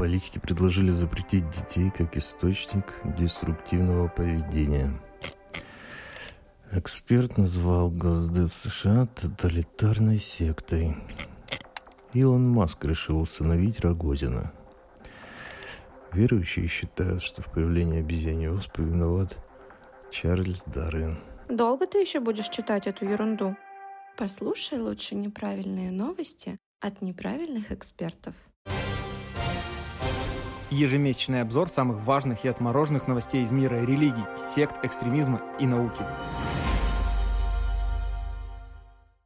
Политики предложили запретить детей как источник деструктивного поведения. Эксперт назвал Госдев США тоталитарной сектой. Илон Маск решил установить Рогозина. Верующие считают, что в появлении обезьяньей оспы виноват Чарльз Дарвин. Долго ты еще будешь читать эту ерунду? Послушай лучше неправильные новости от неправильных экспертов. Ежемесячный обзор самых важных и отмороженных новостей из мира религий, сект, экстремизма и науки.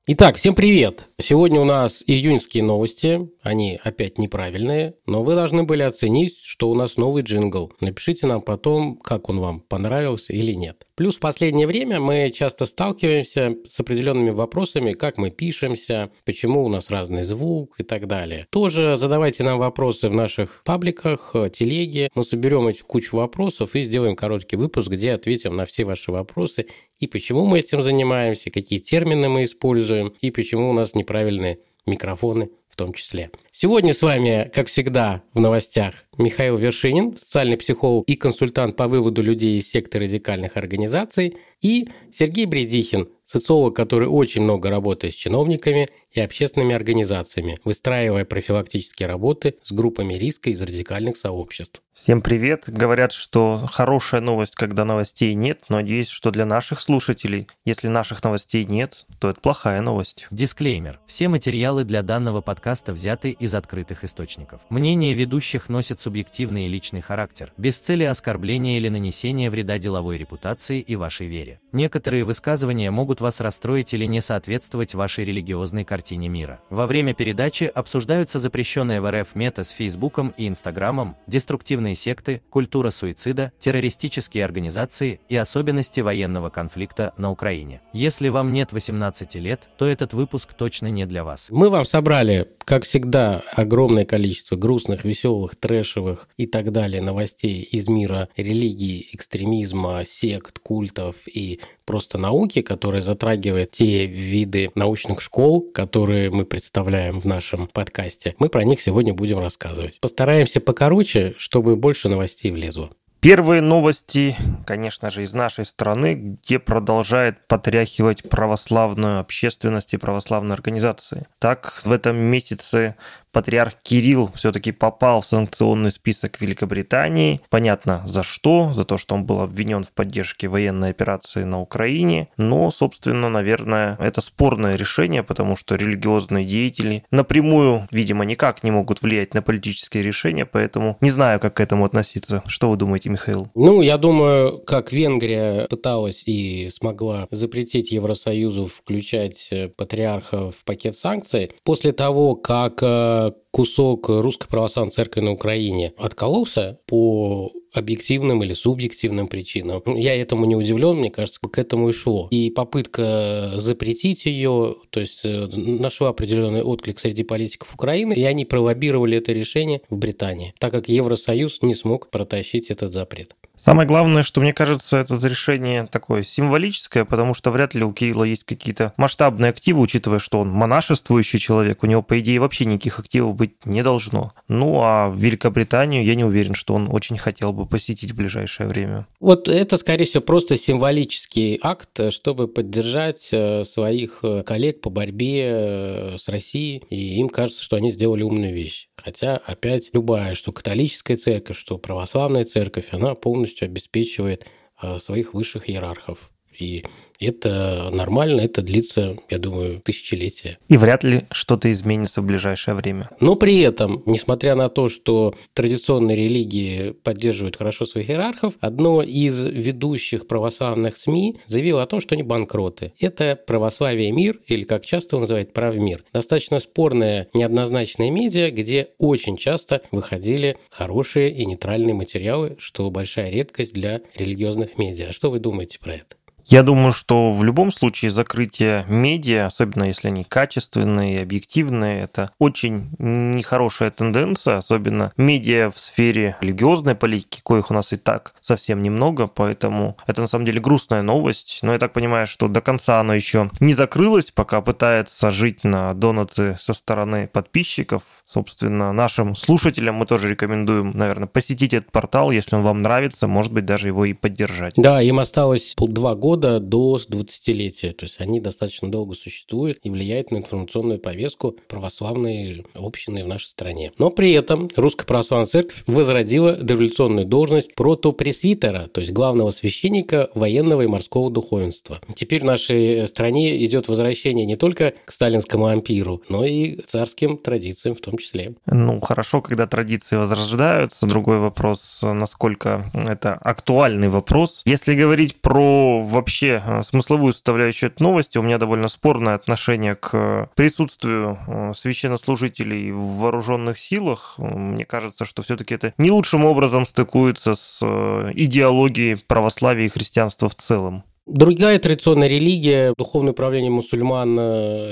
Итак, всем привет! Сегодня у нас июньские новости. Они опять неправильные, но вы должны были оценить, что у нас новый джингл. Напишите нам потом, как он вам понравился или нет. Плюс в последнее время мы часто сталкиваемся с определенными вопросами, как мы пишемся, почему у нас разный звук и так далее. Тоже задавайте нам вопросы в наших пабликах, телеге. Мы соберем эти кучу вопросов и сделаем короткий выпуск, где ответим на все ваши вопросы и почему мы этим занимаемся, какие термины мы используем, и почему у нас неправильные микрофоны в том числе. Сегодня с вами, как всегда, в новостях Михаил Вершинин, социальный психолог и консультант по выводу людей из секты радикальных организаций, и Сергей Бредихин, социолог, который очень много работает с чиновниками и общественными организациями, выстраивая профилактические работы с группами риска из радикальных сообществ. Всем привет. Говорят, что хорошая новость, когда новостей нет, но надеюсь, что для наших слушателей, если наших новостей нет, то это плохая новость. Дисклеймер. Все материалы для данного подкаста взяты из открытых источников. Мнение ведущих носит субъективный и личный характер, без цели оскорбления или нанесения вреда деловой репутации и вашей вере. Некоторые высказывания могут вас расстроить или не соответствовать вашей религиозной картине мира. Во время передачи обсуждаются запрещенные в РФ мета с Фейсбуком и Инстаграмом, деструктивные секты, культура суицида, террористические организации и особенности военного конфликта на Украине. Если вам нет 18 лет, то этот выпуск точно не для вас. Мы вам собрали, как всегда, огромное количество грустных, веселых, трэшевых и так далее новостей из мира религии, экстремизма, сект, культов и просто науки, которая затрагивает те виды научных школ, которые мы представляем в нашем подкасте. Мы про них сегодня будем рассказывать. Постараемся покороче, чтобы больше новостей влезло. Первые новости, конечно же, из нашей страны, где продолжает потряхивать православную общественность и православные организации. Так, в этом месяце патриарх Кирилл все-таки попал в санкционный список Великобритании. Понятно, за что? За то, что он был обвинен в поддержке военной операции на Украине. Но, собственно, наверное, это спорное решение, потому что религиозные деятели напрямую, видимо, никак не могут влиять на политические решения, поэтому не знаю, как к этому относиться. Что вы думаете, Михаил? Ну, я думаю, как Венгрия пыталась и смогла запретить Евросоюзу включать э, патриарха в пакет санкций, после того, как э, кусок Русской Православной Церкви на Украине откололся по объективным или субъективным причинам. Я этому не удивлен, мне кажется, к этому и шло. И попытка запретить ее, то есть э, нашла определенный отклик среди политиков Украины, и они пролоббировали это решение в Британии, так как Евросоюз не смог протащить этот запрет. Самое главное, что мне кажется, это решение такое символическое, потому что вряд ли у Кирилла есть какие-то масштабные активы, учитывая, что он монашествующий человек, у него, по идее, вообще никаких активов быть не должно. Ну, а в Великобританию я не уверен, что он очень хотел бы посетить в ближайшее время. Вот это, скорее всего, просто символический акт, чтобы поддержать э, своих э, коллег по борьбе э, с Россией, и им кажется, что они сделали умную вещь. Хотя, опять, любая, что католическая церковь, что православная церковь, она полностью обеспечивает а, своих высших иерархов. И это нормально, это длится, я думаю, тысячелетия. И вряд ли что-то изменится в ближайшее время. Но при этом, несмотря на то, что традиционные религии поддерживают хорошо своих иерархов, одно из ведущих православных СМИ заявило о том, что они банкроты. Это православие мир, или как часто его называют правмир. Достаточно спорная, неоднозначная медиа, где очень часто выходили хорошие и нейтральные материалы, что большая редкость для религиозных медиа. Что вы думаете про это? Я думаю, что в любом случае закрытие медиа, особенно если они качественные и объективные, это очень нехорошая тенденция, особенно медиа в сфере религиозной политики, коих у нас и так совсем немного, поэтому это на самом деле грустная новость. Но я так понимаю, что до конца оно еще не закрылось, пока пытается жить на донаты со стороны подписчиков. Собственно, нашим слушателям мы тоже рекомендуем, наверное, посетить этот портал, если он вам нравится, может быть, даже его и поддержать. Да, им осталось два года года до 20-летия. То есть они достаточно долго существуют и влияют на информационную повестку православной общины в нашей стране. Но при этом Русская Православная Церковь возродила дореволюционную должность протопресвитера, то есть главного священника военного и морского духовенства. Теперь в нашей стране идет возвращение не только к сталинскому ампиру, но и царским традициям в том числе. Ну, хорошо, когда традиции возрождаются. Другой вопрос, насколько это актуальный вопрос. Если говорить про вообще э, смысловую составляющую этой новости у меня довольно спорное отношение к присутствию э, священнослужителей в вооруженных силах. Мне кажется, что все-таки это не лучшим образом стыкуется с э, идеологией православия и христианства в целом. Другая традиционная религия, духовное управление мусульман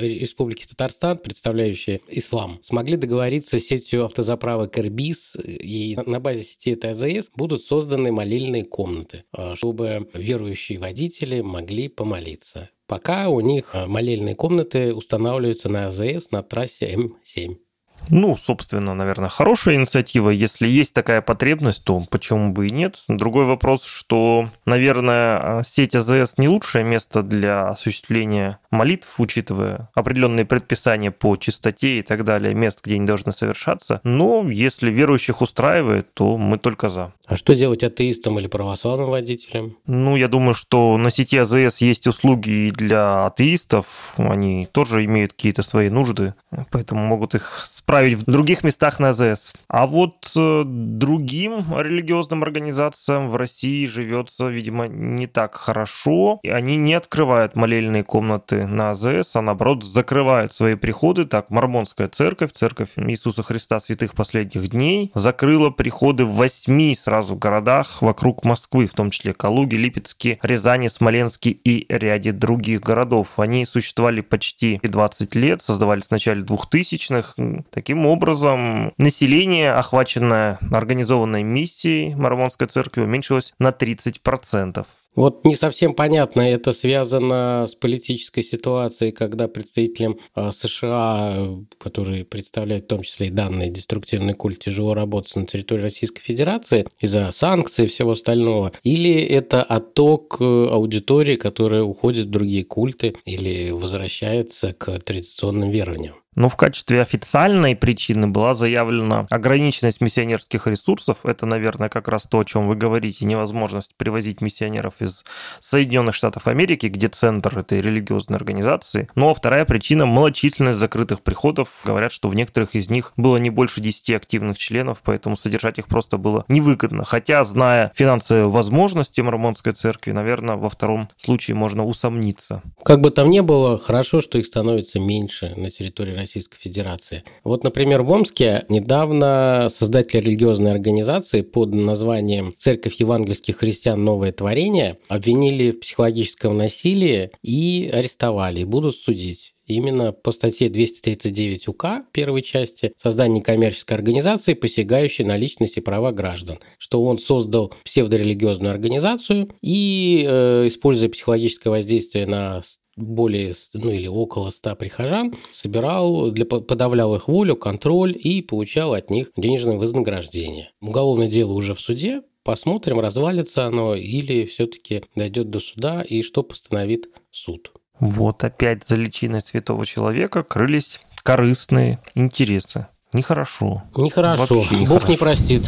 Республики Татарстан, представляющие ислам, смогли договориться с сетью автозаправок Эрбис, и на базе сети этой АЗС будут созданы молильные комнаты, а, чтобы верующие водители могли помолиться. Пока у них молельные комнаты устанавливаются на АЗС на трассе М7. Ну, собственно, наверное, хорошая инициатива. Если есть такая потребность, то почему бы и нет? Другой вопрос, что, наверное, сеть АЗС не лучшее место для осуществления молитв, учитывая определенные предписания по чистоте и так далее, мест, где они должны совершаться. Но если верующих устраивает, то мы только за. А что делать атеистам или православным водителям? Ну, я думаю, что на сети АЗС есть услуги и для атеистов. Они тоже имеют какие-то свои нужды, поэтому могут их справить в других местах на АЗС. А вот э, другим религиозным организациям в России живется, видимо, не так хорошо. И они не открывают молельные комнаты на АЗС, а наоборот закрывают свои приходы. Так, Мормонская церковь, церковь Иисуса Христа святых последних дней, закрыла приходы в восьми сразу сразу городах вокруг Москвы, в том числе Калуге, Липецке, Рязани, Смоленске и ряде других городов. Они существовали почти 20 лет, создавались в начале 2000-х. Таким образом, население, охваченное организованной миссией Мормонской церкви, уменьшилось на 30%. Вот не совсем понятно, это связано с политической ситуацией, когда представителям а, США, которые представляют в том числе и данный деструктивный культ, тяжело работать на территории Российской Федерации из-за санкций и всего остального, или это отток э, аудитории, которая уходит в другие культы или возвращается к традиционным верованиям? Но в качестве официальной причины была заявлена ограниченность миссионерских ресурсов. Это, наверное, как раз то, о чем вы говорите, невозможность привозить миссионеров из Соединенных Штатов Америки, где центр этой религиозной организации. Ну а вторая причина – малочисленность закрытых приходов. Говорят, что в некоторых из них было не больше 10 активных членов, поэтому содержать их просто было невыгодно. Хотя, зная финансовые возможности Мормонской церкви, наверное, во втором случае можно усомниться. Как бы там ни было, хорошо, что их становится меньше на территории Российской Федерации. Вот, например, в Омске недавно создатели религиозной организации под названием «Церковь евангельских христиан. Новое творение» обвинили в психологическом насилии и арестовали, и будут судить именно по статье 239 УК первой части создание коммерческой организации, посягающей на личность и права граждан, что он создал псевдорелигиозную организацию и, э, используя психологическое воздействие на более, ну или около 100 прихожан, собирал, для, подавлял их волю, контроль и получал от них денежное вознаграждение. Уголовное дело уже в суде, посмотрим, развалится оно или все-таки дойдет до суда и что постановит суд. Вот опять за личиной святого человека крылись корыстные интересы. Нехорошо. Нехорошо. Вообще нехорошо. Бог не простит.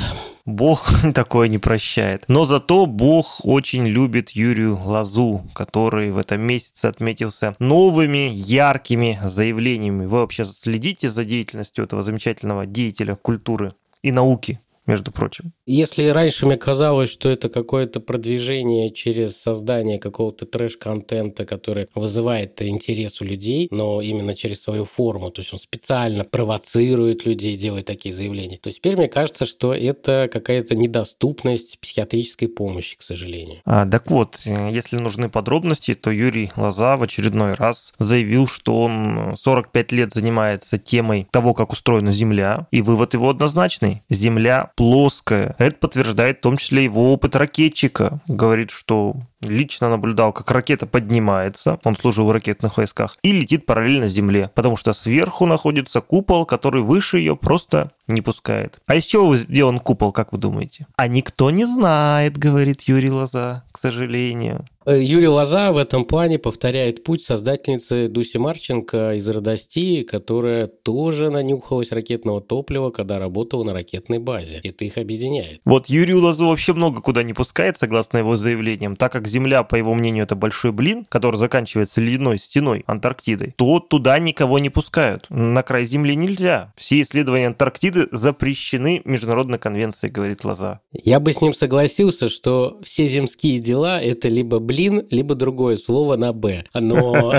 Бог такое не прощает. Но зато Бог очень любит Юрию Лазу, который в этом месяце отметился новыми яркими заявлениями. Вы вообще следите за деятельностью этого замечательного деятеля культуры и науки? Между прочим. Если раньше мне казалось, что это какое-то продвижение через создание какого-то трэш-контента, который вызывает интерес у людей, но именно через свою форму, то есть он специально провоцирует людей, делает такие заявления, то теперь мне кажется, что это какая-то недоступность психиатрической помощи, к сожалению. А, так вот, если нужны подробности, то Юрий Лоза в очередной раз заявил, что он 45 лет занимается темой того, как устроена Земля, и вывод его однозначный. Земля плоская. Это подтверждает в том числе его опыт ракетчика. Говорит, что лично наблюдал, как ракета поднимается, он служил в ракетных войсках, и летит параллельно Земле, потому что сверху находится купол, который выше ее просто не пускает. А из чего сделан купол, как вы думаете? А никто не знает, говорит Юрий Лоза, к сожалению. Э, Юрий Лоза в этом плане повторяет путь создательницы Дуси Марченко из Родостии, которая тоже нанюхалась ракетного топлива, когда работала на ракетной базе. Это их объединяет. Вот Юрию Лозу вообще много куда не пускает, согласно его заявлениям, так как Земля, по его мнению, это большой блин, который заканчивается ледяной стеной Антарктидой, то туда никого не пускают. На край Земли нельзя. Все исследования Антарктиды запрещены Международной конвенцией, говорит Лоза. Я бы с ним согласился, что все земские дела – это либо блин, блин, либо другое слово на «б». Но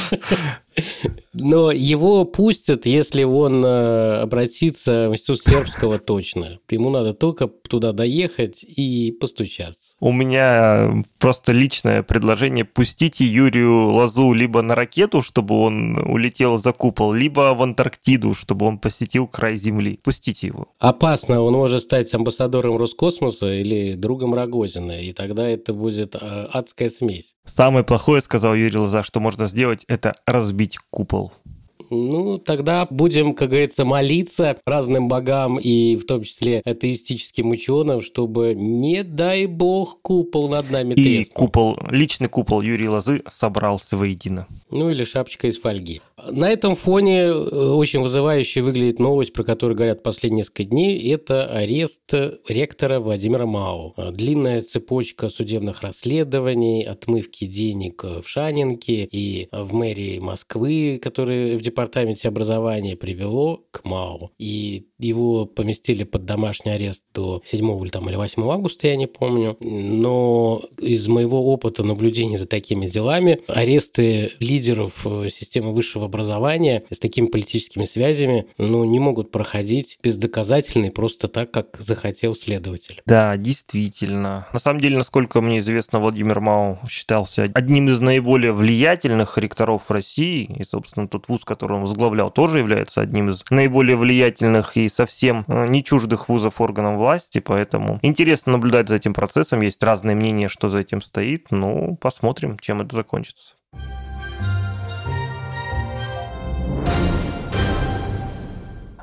Но его пустят, если он э, обратится в институт сербского точно. Ему надо только туда доехать и постучаться. У меня просто личное предложение. Пустите Юрию Лазу либо на ракету, чтобы он улетел за купол, либо в Антарктиду, чтобы он посетил край Земли. Пустите его. Опасно. Он может стать амбассадором Роскосмоса или другом Рогозина, и тогда это будет э, адская смесь. Самое плохое, сказал Юрий Лоза, что можно сделать, это разбить купол. Ну, тогда будем, как говорится, молиться разным богам и в том числе атеистическим ученым, чтобы, не дай бог, купол над нами И треснул. купол, личный купол Юрия Лозы собрался воедино. Ну, или шапочка из фольги. На этом фоне э, очень вызывающе выглядит новость, про которую говорят последние несколько дней. Это арест ректора Владимира Мау. Длинная цепочка судебных расследований, отмывки денег в Шанинке и в мэрии Москвы, которые в департаменте департаменте образования привело к МАУ. И его поместили под домашний арест до 7 или, там, или 8 августа, я не помню. Но из моего опыта наблюдения за такими делами, аресты лидеров э, системы высшего образования с такими политическими связями ну, не могут проходить бездоказательно и просто так, как захотел следователь. Да, действительно. На самом деле, насколько мне известно, Владимир Мау считался одним из наиболее влиятельных ректоров России, и, собственно, тот вуз, который который он возглавлял, тоже является одним из наиболее влиятельных и совсем э, не чуждых вузов органам власти, поэтому интересно наблюдать за этим процессом. Есть разные мнения, что за этим стоит, ну, посмотрим, чем это закончится.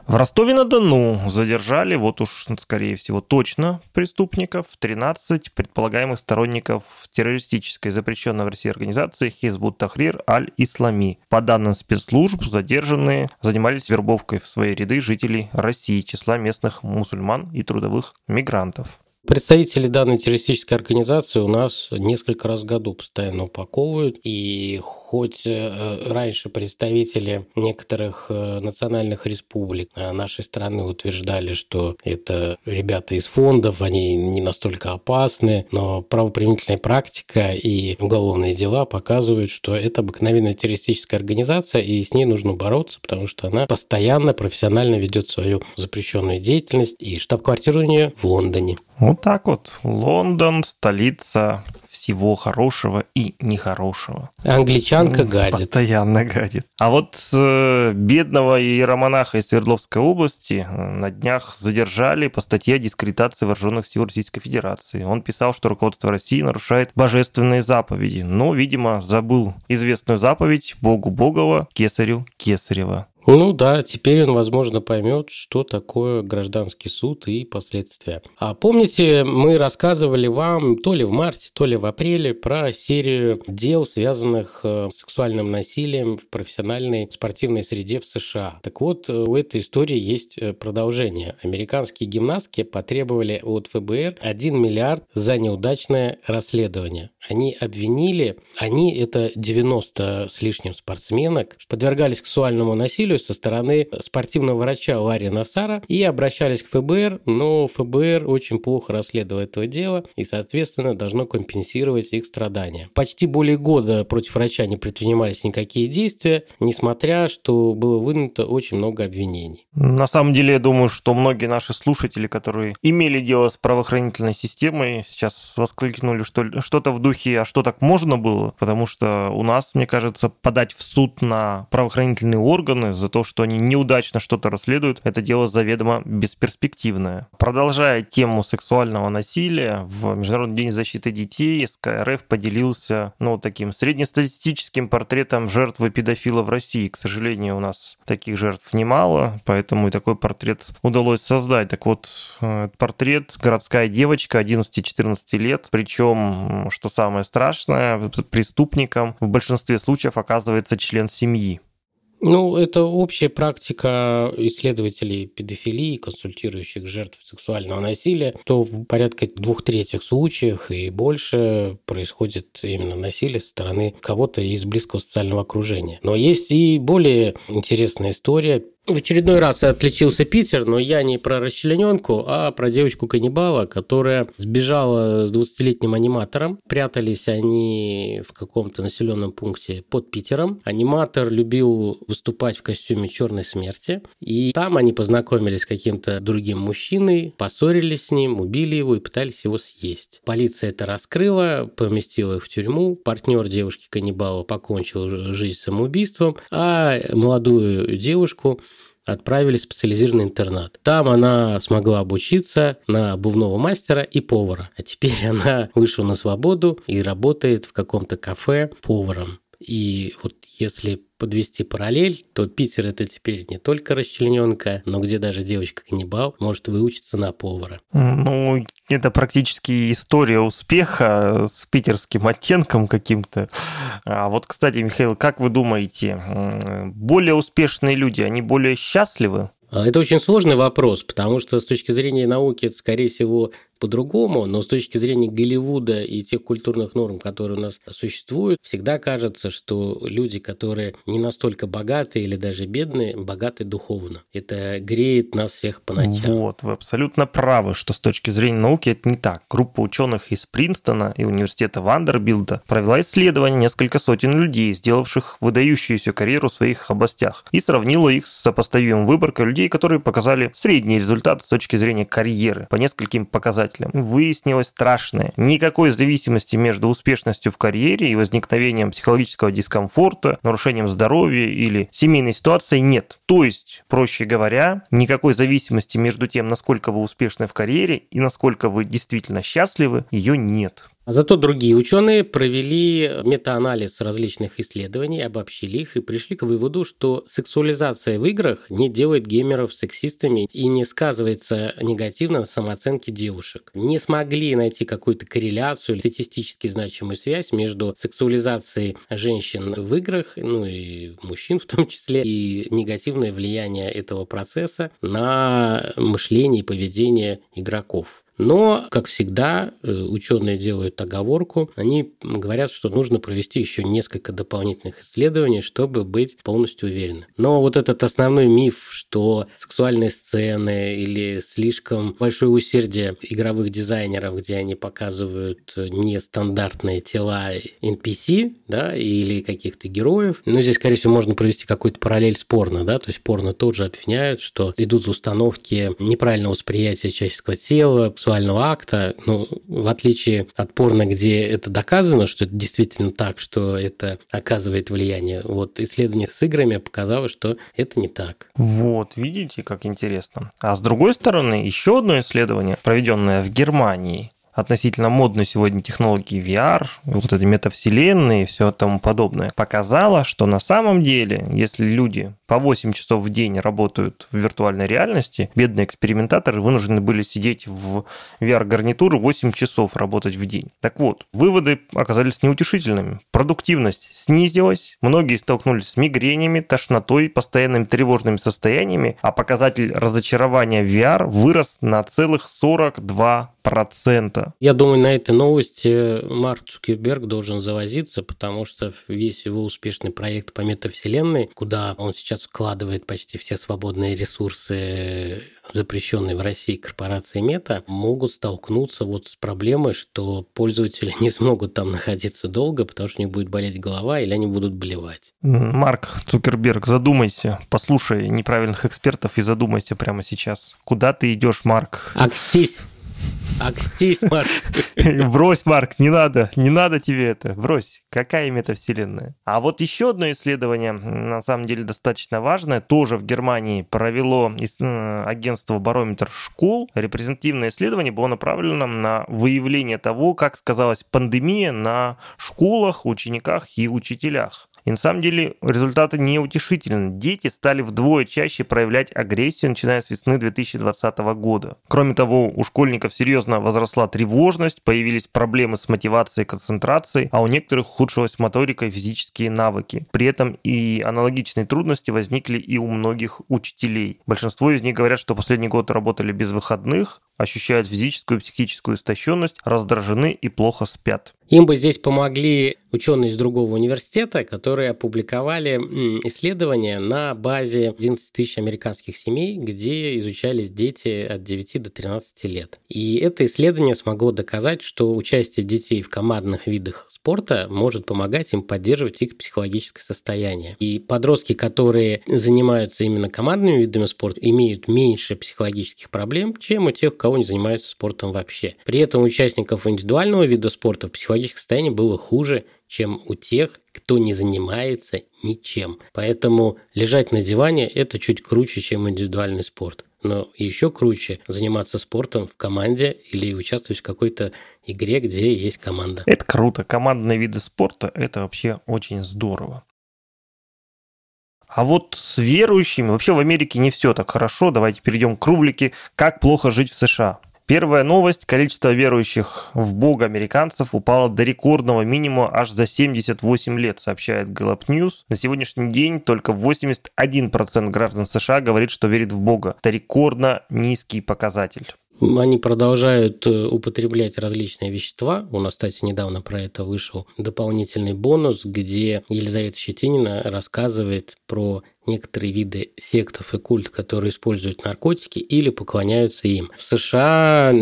В Ростове-на-Дону задержали, вот уж, скорее всего, точно преступников, 13 предполагаемых сторонников террористической запрещенной в России организации Хизбут Тахрир Аль-Ислами. По данным спецслужб, задержанные занимались вербовкой в свои ряды жителей России, числа местных мусульман и трудовых мигрантов. Представители данной террористической организации у нас несколько раз в году постоянно упаковывают. И хоть э, раньше представители некоторых э, национальных республик нашей страны утверждали, что это ребята из фондов, они не настолько опасны, но правоприменительная практика и уголовные дела показывают, что это обыкновенная террористическая организация, и с ней нужно бороться, потому что она постоянно профессионально ведет свою запрещенную деятельность, и штаб-квартира у нее в Лондоне. Вот так вот. Лондон, столица всего хорошего и нехорошего. Англичанка гадит. Постоянно гадит. А вот э, бедного иеромонаха из Свердловской области э, на днях задержали по статье о дискредитации вооруженных сил Российской Федерации. Он писал, что руководство России нарушает божественные заповеди, но, видимо, забыл известную заповедь Богу Богова, Кесарю Кесарева. Ну да, теперь он, возможно, поймет, что такое гражданский суд и последствия. А помните, мы рассказывали вам то ли в марте, то ли в апреле про серию дел, связанных э, с сексуальным насилием в профессиональной спортивной среде в США. Так вот, э, у этой истории есть э, продолжение. Американские гимнастки потребовали от ФБР 1 миллиард за неудачное расследование. Они обвинили, они, это 90 с лишним спортсменок, подвергались сексуальному насилию историю со стороны спортивного врача Ларри Насара и обращались к ФБР, но ФБР очень плохо расследует этого дела и, соответственно, должно компенсировать их страдания. Почти более года против врача не предпринимались никакие действия, несмотря, что было вынуто очень много обвинений. На самом деле, я думаю, что многие наши слушатели, которые имели дело с правоохранительной системой, сейчас воскликнули что что-то в духе «а что так можно было?», потому что у нас, мне кажется, подать в суд на правоохранительные органы за то, что они неудачно что-то расследуют, это дело заведомо бесперспективное. Продолжая тему сексуального насилия, в Международный день защиты детей СКРФ поделился ну, таким среднестатистическим портретом жертвы педофила в России. К сожалению, у нас таких жертв немало, поэтому и такой портрет удалось создать. Так вот, э, портрет городская девочка 11-14 лет, причем, что самое страшное, преступником в большинстве случаев оказывается член семьи. Ну, это общая практика исследователей педофилии, консультирующих жертв сексуального насилия, то в порядка двух третьих случаев и больше происходит именно насилие со стороны кого-то из близкого социального окружения. Но есть и более интересная история. В очередной раз отличился Питер, но я не про расчлененку, а про девочку-каннибала, которая сбежала с 20-летним аниматором. Прятались они в каком-то населенном пункте под Питером. Аниматор любил выступать в костюме черной смерти. И там они познакомились с каким-то другим мужчиной, поссорились с ним, убили его и пытались его съесть. Полиция это раскрыла, поместила их в тюрьму. Партнер девушки-каннибала покончил жизнь самоубийством, а молодую девушку отправили в специализированный интернат. Там она смогла обучиться на обувного мастера и повара. А теперь она вышла на свободу и работает в каком-то кафе поваром. И вот если подвести параллель, то Питер это теперь не только расчлененка, но где даже девочка-каннибал может выучиться на повара. Ну, это практически история успеха с питерским оттенком каким-то. А вот, кстати, Михаил, как вы думаете, более успешные люди, они более счастливы? Это очень сложный вопрос, потому что с точки зрения науки это, скорее всего, по-другому, но с точки зрения Голливуда и тех культурных норм, которые у нас существуют, всегда кажется, что люди, которые не настолько богатые или даже бедные, богаты духовно. Это греет нас всех по ночам. Вот, вы абсолютно правы, что с точки зрения науки это не так. Группа ученых из Принстона и университета Вандербилда провела исследование несколько сотен людей, сделавших выдающуюся карьеру в своих областях, и сравнила их с сопоставимым выборкой людей, которые показали средний результат с точки зрения карьеры по нескольким показателям показателям. Выяснилось страшное. Никакой зависимости между успешностью в карьере и возникновением психологического дискомфорта, нарушением здоровья или семейной ситуации нет. То есть, проще говоря, никакой зависимости между тем, насколько вы успешны в карьере и насколько вы действительно счастливы, ее нет. А зато другие ученые провели метаанализ различных исследований, обобщили их и пришли к выводу, что сексуализация в играх не делает геймеров сексистами и не сказывается негативно на самооценке девушек. Не смогли найти какую-то корреляцию или статистически значимую связь между сексуализацией женщин в играх, ну и мужчин в том числе, и негативное влияние этого процесса на мышление и поведение игроков. Но, как всегда, э, ученые делают оговорку. Они говорят, что нужно провести еще несколько дополнительных исследований, чтобы быть полностью уверены. Но вот этот основной миф, что сексуальные сцены или слишком большое усердие игровых дизайнеров, где они показывают нестандартные тела NPC, да, или каких-то героев. Но здесь, скорее всего, можно провести какую-то параллель с порно, да, то есть порно тоже обвиняют, что идут установки неправильного восприятия человеческого тела, сексуального акта, ну, в отличие от порно, где это доказано, что это действительно так, что это оказывает влияние, вот исследование с играми показало, что это не так. Вот, видите, как интересно. А с другой стороны, еще одно исследование, проведенное в Германии, относительно модной сегодня технологии VR, вот эти метавселенные и все тому подобное, показало, что на самом деле, если люди по 8 часов в день работают в виртуальной реальности, бедные экспериментаторы вынуждены были сидеть в VR-гарнитуру 8 часов работать в день. Так вот, выводы оказались неутешительными. Продуктивность снизилась, многие столкнулись с мигренями, тошнотой, постоянными тревожными состояниями, а показатель разочарования VR вырос на целых 42 процента. Я думаю, на этой новости Марк Цукерберг должен завозиться, потому что весь его успешный проект по метавселенной, куда он сейчас вкладывает почти все свободные ресурсы, запрещенные в России корпорации Мета, могут столкнуться вот с проблемой, что пользователи не смогут там находиться долго, потому что у них будет болеть голова или они будут болевать. Марк Цукерберг, задумайся, послушай неправильных экспертов и задумайся прямо сейчас. Куда ты идешь, Марк? Акстись! Акстись, Марк. Брось, Марк, не надо, не надо тебе это. Брось. Какая метавселенная? А вот еще одно исследование, на самом деле достаточно важное, тоже в Германии провело э, агентство Барометр школ. Репрезентативное исследование было направлено на выявление того, как сказалась пандемия на школах, учениках и учителях. И на самом деле результаты неутешительны. Дети стали вдвое чаще проявлять агрессию, начиная с весны 2020 года. Кроме того, у школьников серьезно возросла тревожность, появились проблемы с мотивацией и концентрацией, а у некоторых ухудшилась моторика и физические навыки. При этом и аналогичные трудности возникли и у многих учителей. Большинство из них говорят, что последний год работали без выходных, ощущают физическую и психическую истощенность, раздражены и плохо спят. Им бы здесь помогли ученые из другого университета, которые опубликовали исследования на базе 11 тысяч американских семей, где изучались дети от 9 до 13 лет. И это исследование смогло доказать, что участие детей в командных видах спорта может помогать им поддерживать их психологическое состояние. И подростки, которые занимаются именно командными видами спорта, имеют меньше психологических проблем, чем у тех, кого не занимаются спортом вообще. При этом у участников индивидуального вида спорта психологическое состояние было хуже, чем у тех, кто не занимается ничем. Поэтому лежать на диване – это чуть круче, чем индивидуальный спорт. Но еще круче заниматься спортом в команде или участвовать в какой-то игре, где есть команда. Это круто. Командные виды спорта – это вообще очень здорово. А вот с верующими, вообще в Америке не все так хорошо. Давайте перейдем к рубрике «Как плохо жить в США». Первая новость. Количество верующих в Бога американцев упало до рекордного минимума аж за 78 лет, сообщает Gallup News. На сегодняшний день только 81% граждан США говорит, что верит в Бога. Это рекордно низкий показатель. Они продолжают э, употреблять различные вещества. У нас, кстати, недавно про это вышел дополнительный бонус, где Елизавета Щетинина рассказывает про некоторые виды сектов и культ, которые используют наркотики или поклоняются им. В США,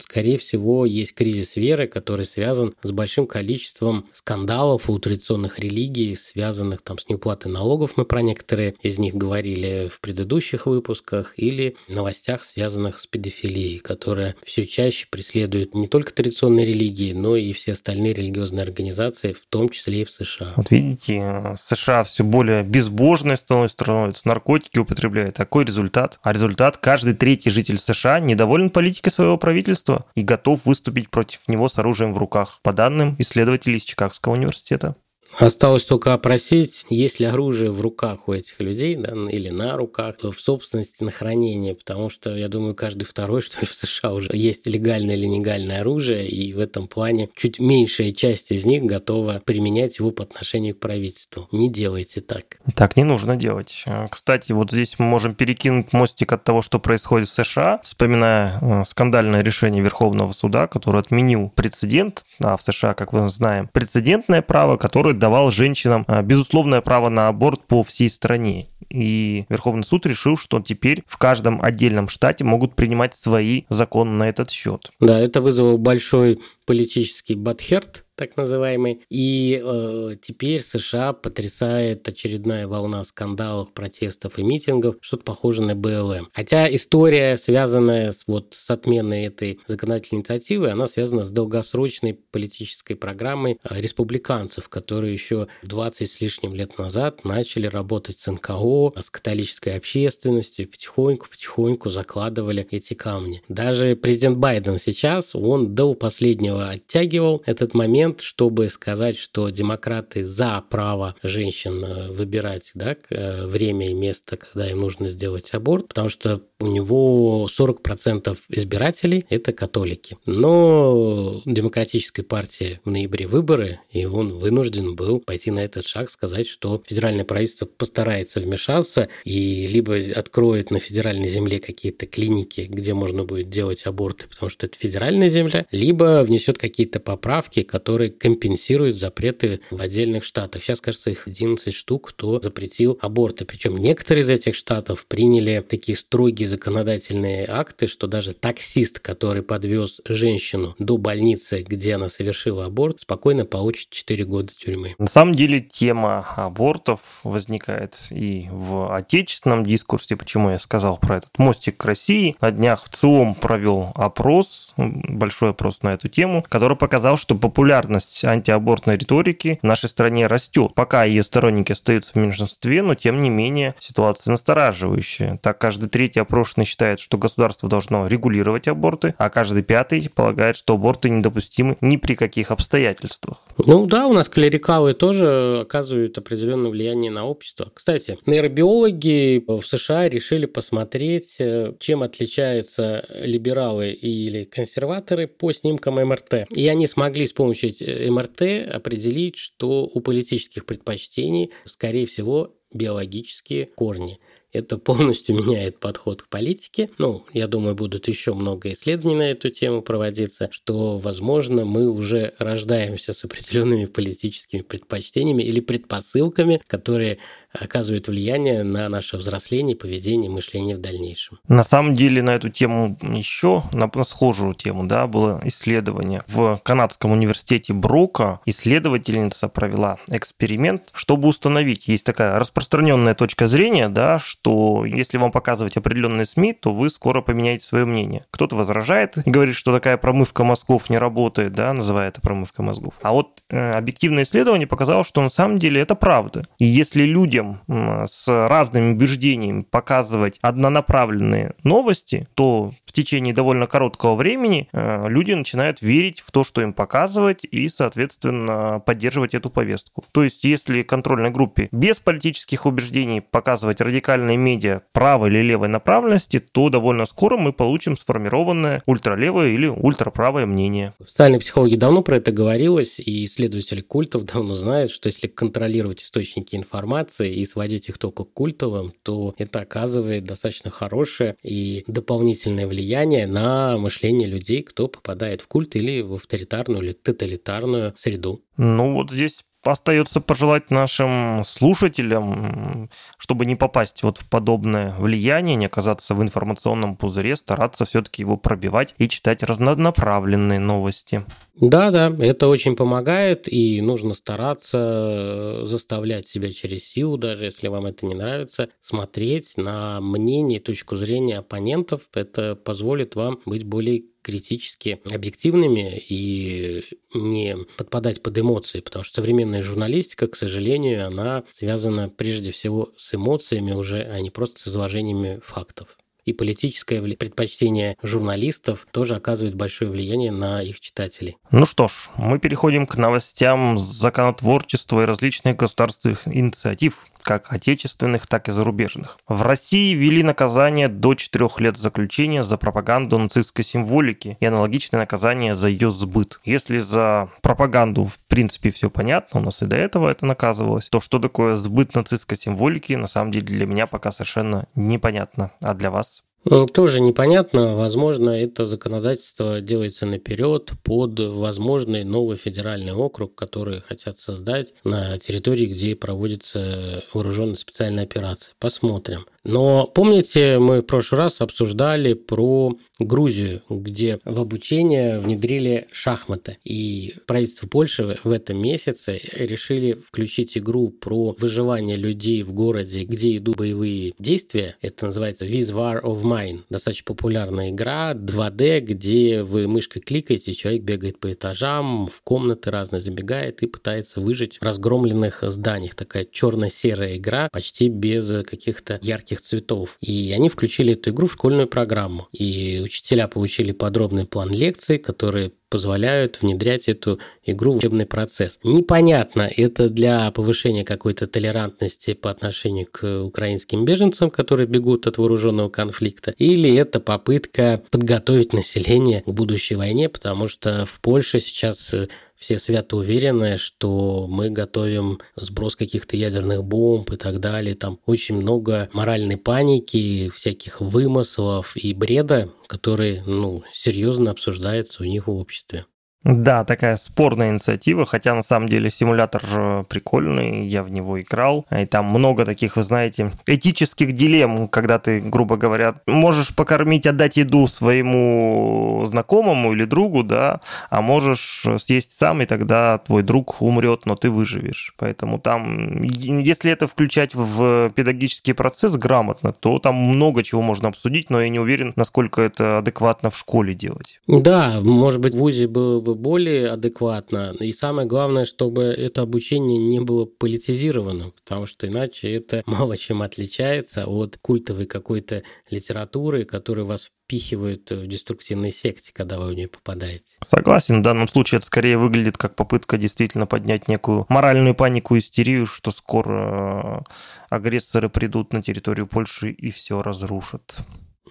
скорее всего, есть кризис веры, который связан с большим количеством скандалов у традиционных религий, связанных там с неуплатой налогов. Мы про некоторые из них говорили в предыдущих выпусках или новостях, связанных с педофилией, которая все чаще преследует не только традиционные религии, но и все остальные религиозные организации, в том числе и в США. Вот видите, США все более безбожной становится становится, наркотики употребляет. Такой результат. А результат – каждый третий житель США недоволен политикой своего правительства и готов выступить против него с оружием в руках, по данным исследователей из Чикагского университета. Осталось только опросить, есть ли оружие в руках у этих людей, да, или на руках, в собственности на хранение, потому что, я думаю, каждый второй, что ли, в США уже есть легальное или нелегальное оружие, и в этом плане чуть меньшая часть из них готова применять его по отношению к правительству. Не делайте так. Так не нужно делать. Кстати, вот здесь мы можем перекинуть мостик от того, что происходит в США, вспоминая э, скандальное решение Верховного суда, который отменил прецедент, а в США, как мы знаем, прецедентное право, которое давал женщинам а, безусловное право на аборт по всей стране. И Верховный суд решил, что теперь в каждом отдельном штате могут принимать свои законы на этот счет. Да, это вызвало большой политический бадхерт, так называемый. И э, теперь США потрясает очередная волна скандалов, протестов и митингов, что-то похоже на БЛМ. Хотя история, связанная с, вот, с отменой этой законодательной инициативы, она связана с долгосрочной политической программой э, республиканцев, которые еще 20 с лишним лет назад начали работать с НКО, с католической общественностью, потихоньку-потихоньку закладывали эти камни. Даже президент Байден сейчас, он до последнего оттягивал этот момент, чтобы сказать, что демократы за право женщин э, выбирать да, э, время и место, когда им нужно сделать аборт, потому что у него 40% избирателей – это католики. Но демократической партии в ноябре выборы, и он вынужден был пойти на этот шаг, сказать, что федеральное правительство постарается вмешаться и либо откроет на федеральной земле какие-то клиники, где можно будет делать аборты, потому что это федеральная земля, либо внесет какие-то поправки, которые компенсируют запреты в отдельных штатах. Сейчас, кажется, их 11 штук, кто запретил аборты. Причем некоторые из этих штатов приняли такие строгие законодательные акты, что даже таксист, который подвез женщину до больницы, где она совершила аборт, спокойно получит 4 года тюрьмы. На самом деле тема абортов возникает и в отечественном дискурсе, почему я сказал про этот мостик к России. На днях в ЦИОМ провел опрос, большой опрос на эту тему, который показал, что популярность антиабортной риторики в нашей стране растет. Пока ее сторонники остаются в меньшинстве, но тем не менее ситуация настораживающая. Так каждый третий опрошенный считает, что государство должно регулировать аборты, а каждый пятый полагает, что аборты недопустимы ни при каких обстоятельствах. Ну да, у нас клерикалы тоже оказывают определенное влияние на общество. Кстати, нейробиологи в США решили посмотреть, э, чем отличаются либералы или консерваторы по снимкам МРТ. И они смогли с помощью МРТ определить, что у политических предпочтений, скорее всего, биологические корни. Это полностью меняет подход к политике. Ну, я думаю, будут еще много исследований на эту тему проводиться, что, возможно, мы уже рождаемся с определенными политическими предпочтениями или предпосылками, которые оказывают влияние на наше взросление, поведение, мышление в дальнейшем. На самом деле на эту тему еще, на, на схожую тему, да, было исследование. В канадском университете Брока исследовательница провела эксперимент, чтобы установить, есть такая распространенная точка зрения, да, что если вам показывать определенные СМИ, то вы скоро поменяете свое мнение. Кто-то возражает и говорит, что такая промывка мозгов не работает, да, называя это промывкой мозгов. А вот э, объективное исследование показало, что на самом деле это правда. И если люди людям с разными убеждениями показывать однонаправленные новости, то в течение довольно короткого времени э, люди начинают верить в то, что им показывать, и, соответственно, поддерживать эту повестку. То есть, если контрольной группе без политических убеждений показывать радикальные медиа правой или левой направленности, то довольно скоро мы получим сформированное ультралевое или ультраправое мнение. В социальной психологии давно про это говорилось, и исследователи культов давно знают, что если контролировать источники информации и сводить их только к культовым, то это оказывает достаточно хорошее и дополнительное влияние на мышление людей, кто попадает в культ или в авторитарную или тоталитарную среду. Ну вот здесь остается пожелать нашим слушателям, чтобы не попасть вот в подобное влияние, не оказаться в информационном пузыре, стараться все-таки его пробивать и читать разнонаправленные новости. Да, да, это очень помогает, и нужно стараться заставлять себя через силу, даже если вам это не нравится, смотреть на мнение точку зрения оппонентов. Это позволит вам быть более критически объективными и не подпадать под эмоции, потому что современная журналистика, к сожалению, она связана прежде всего с эмоциями уже, а не просто с изложениями фактов и политическое предпочтение журналистов тоже оказывает большое влияние на их читателей. Ну что ж, мы переходим к новостям законотворчества и различных государственных инициатив, как отечественных, так и зарубежных. В России ввели наказание до 4 лет заключения за пропаганду нацистской символики и аналогичное наказание за ее сбыт. Если за пропаганду в принципе все понятно, у нас и до этого это наказывалось, то что такое сбыт нацистской символики, на самом деле для меня пока совершенно непонятно. А для вас? Тоже непонятно. Возможно, это законодательство делается наперед под возможный новый федеральный округ, который хотят создать на территории, где проводится вооруженная специальная операция. Посмотрим. Но помните, мы в прошлый раз обсуждали про Грузию, где в обучение внедрили шахматы. И правительство Польши в этом месяце решили включить игру про выживание людей в городе, где идут боевые действия. Это называется With War of Mine. Достаточно популярная игра 2D, где вы мышкой кликаете, человек бегает по этажам, в комнаты разные забегает и пытается выжить в разгромленных зданиях. Такая черно-серая игра, почти без каких-то ярких ярких цветов. И они включили эту игру в школьную программу. И учителя получили подробный план лекций, которые позволяют внедрять эту игру в учебный процесс. Непонятно, это для повышения какой-то толерантности по отношению к украинским беженцам, которые бегут от вооруженного конфликта, или это попытка подготовить население к будущей войне, потому что в Польше сейчас все свято уверены, что мы готовим сброс каких-то ядерных бомб и так далее. Там очень много моральной паники, всяких вымыслов и бреда, который ну, серьезно обсуждается у них в обществе. Да, такая спорная инициатива, хотя на самом деле симулятор э, прикольный, я в него играл, и там много таких, вы знаете, этических дилемм, когда ты, грубо говоря, можешь покормить, отдать еду своему знакомому или другу, да, а можешь съесть сам, и тогда твой друг умрет, но ты выживешь. Поэтому там, если это включать в педагогический процесс грамотно, то там много чего можно обсудить, но я не уверен, насколько это адекватно в школе делать. Да, может быть, в ВУЗе было бы бы более адекватно. И самое главное, чтобы это обучение не было политизировано, потому что иначе это мало чем отличается от культовой какой-то литературы, которая вас впихивают в деструктивные секте, когда вы в нее попадаете. Согласен, в данном случае это скорее выглядит как попытка действительно поднять некую моральную панику, истерию, что скоро э, агрессоры придут на территорию Польши и все разрушат.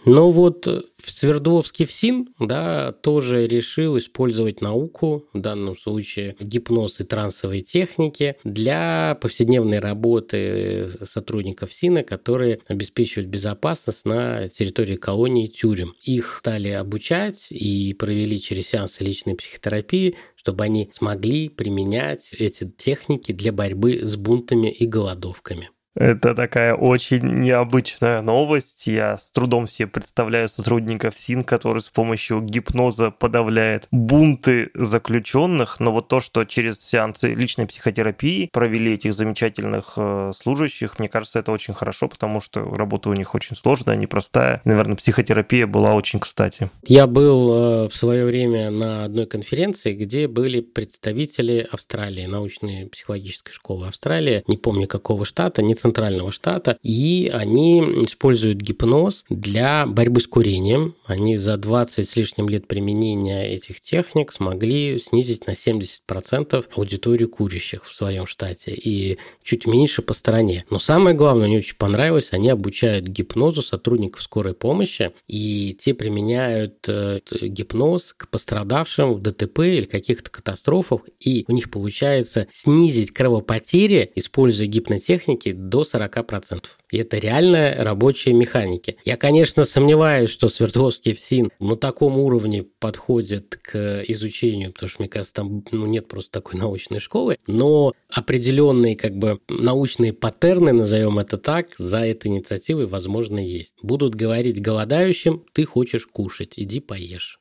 Но вот Свердловский ФСИН да, тоже решил использовать науку, в данном случае гипноз и трансовые техники, для повседневной работы сотрудников ФСИНа, которые обеспечивают безопасность на территории колонии тюрем. Их стали обучать и провели через сеансы личной психотерапии, чтобы они смогли применять эти техники для борьбы с бунтами и голодовками. Это такая очень необычная новость. Я с трудом себе представляю сотрудников СИН, который с помощью гипноза подавляет бунты заключенных. Но вот то, что через сеансы личной психотерапии провели этих замечательных э, служащих, мне кажется, это очень хорошо, потому что работа у них очень сложная, непростая. И, наверное, психотерапия была очень кстати. Я был э, в свое время на одной конференции, где были представители Австралии, научной психологической школы Австралии, не помню какого штата, не центрального штата, и они используют гипноз для борьбы с курением. Они за 20 с лишним лет применения этих техник смогли снизить на 70% аудиторию курящих в своем штате и чуть меньше по стране. Но самое главное, мне очень понравилось, они обучают гипнозу сотрудников скорой помощи, и те применяют э, гипноз к пострадавшим в ДТП или каких-то катастрофах, и у них получается снизить кровопотери, используя гипнотехники, до 40%. И это реальная рабочая механики. Я, конечно, сомневаюсь, что Свердловский ФСИН на таком уровне подходит к изучению, потому что, мне кажется, там ну, нет просто такой научной школы, но определенные как бы научные паттерны, назовем это так, за этой инициативой, возможно, есть. Будут говорить голодающим, ты хочешь кушать, иди поешь.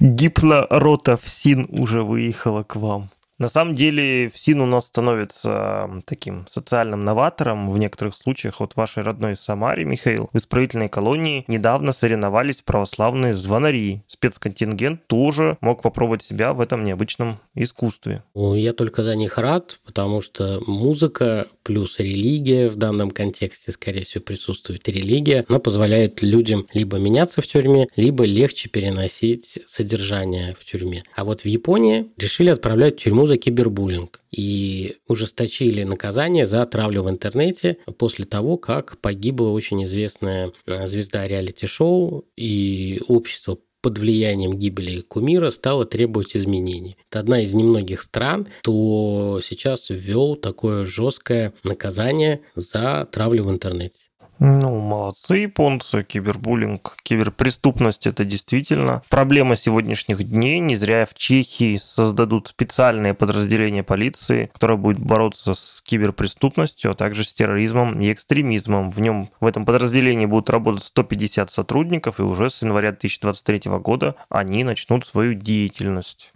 Гипнорота ФСИН уже выехала к вам. На самом деле ФСИН у нас становится таким социальным новатором в некоторых случаях. Вот в вашей родной Самаре, Михаил, в исправительной колонии недавно соревновались православные звонари. Спецконтингент тоже мог попробовать себя в этом необычном искусстве. Я только за них рад, потому что музыка плюс религия в данном контексте, скорее всего, присутствует религия, она позволяет людям либо меняться в тюрьме, либо легче переносить содержание в тюрьме. А вот в Японии решили отправлять в тюрьму за кибербуллинг и ужесточили наказание за травлю в интернете после того, как погибла очень известная э, звезда реалити-шоу, и общество под влиянием гибели кумира стало требовать изменений. Это одна из немногих стран, кто сейчас ввел такое жесткое наказание за травлю в интернете. Ну, молодцы японцы, кибербуллинг, киберпреступность – это действительно проблема сегодняшних дней. Не зря в Чехии создадут специальные подразделения полиции, которые будут бороться с киберпреступностью, а также с терроризмом и экстремизмом. В нем, в этом подразделении будут работать 150 сотрудников, и уже с января 2023 года они начнут свою деятельность.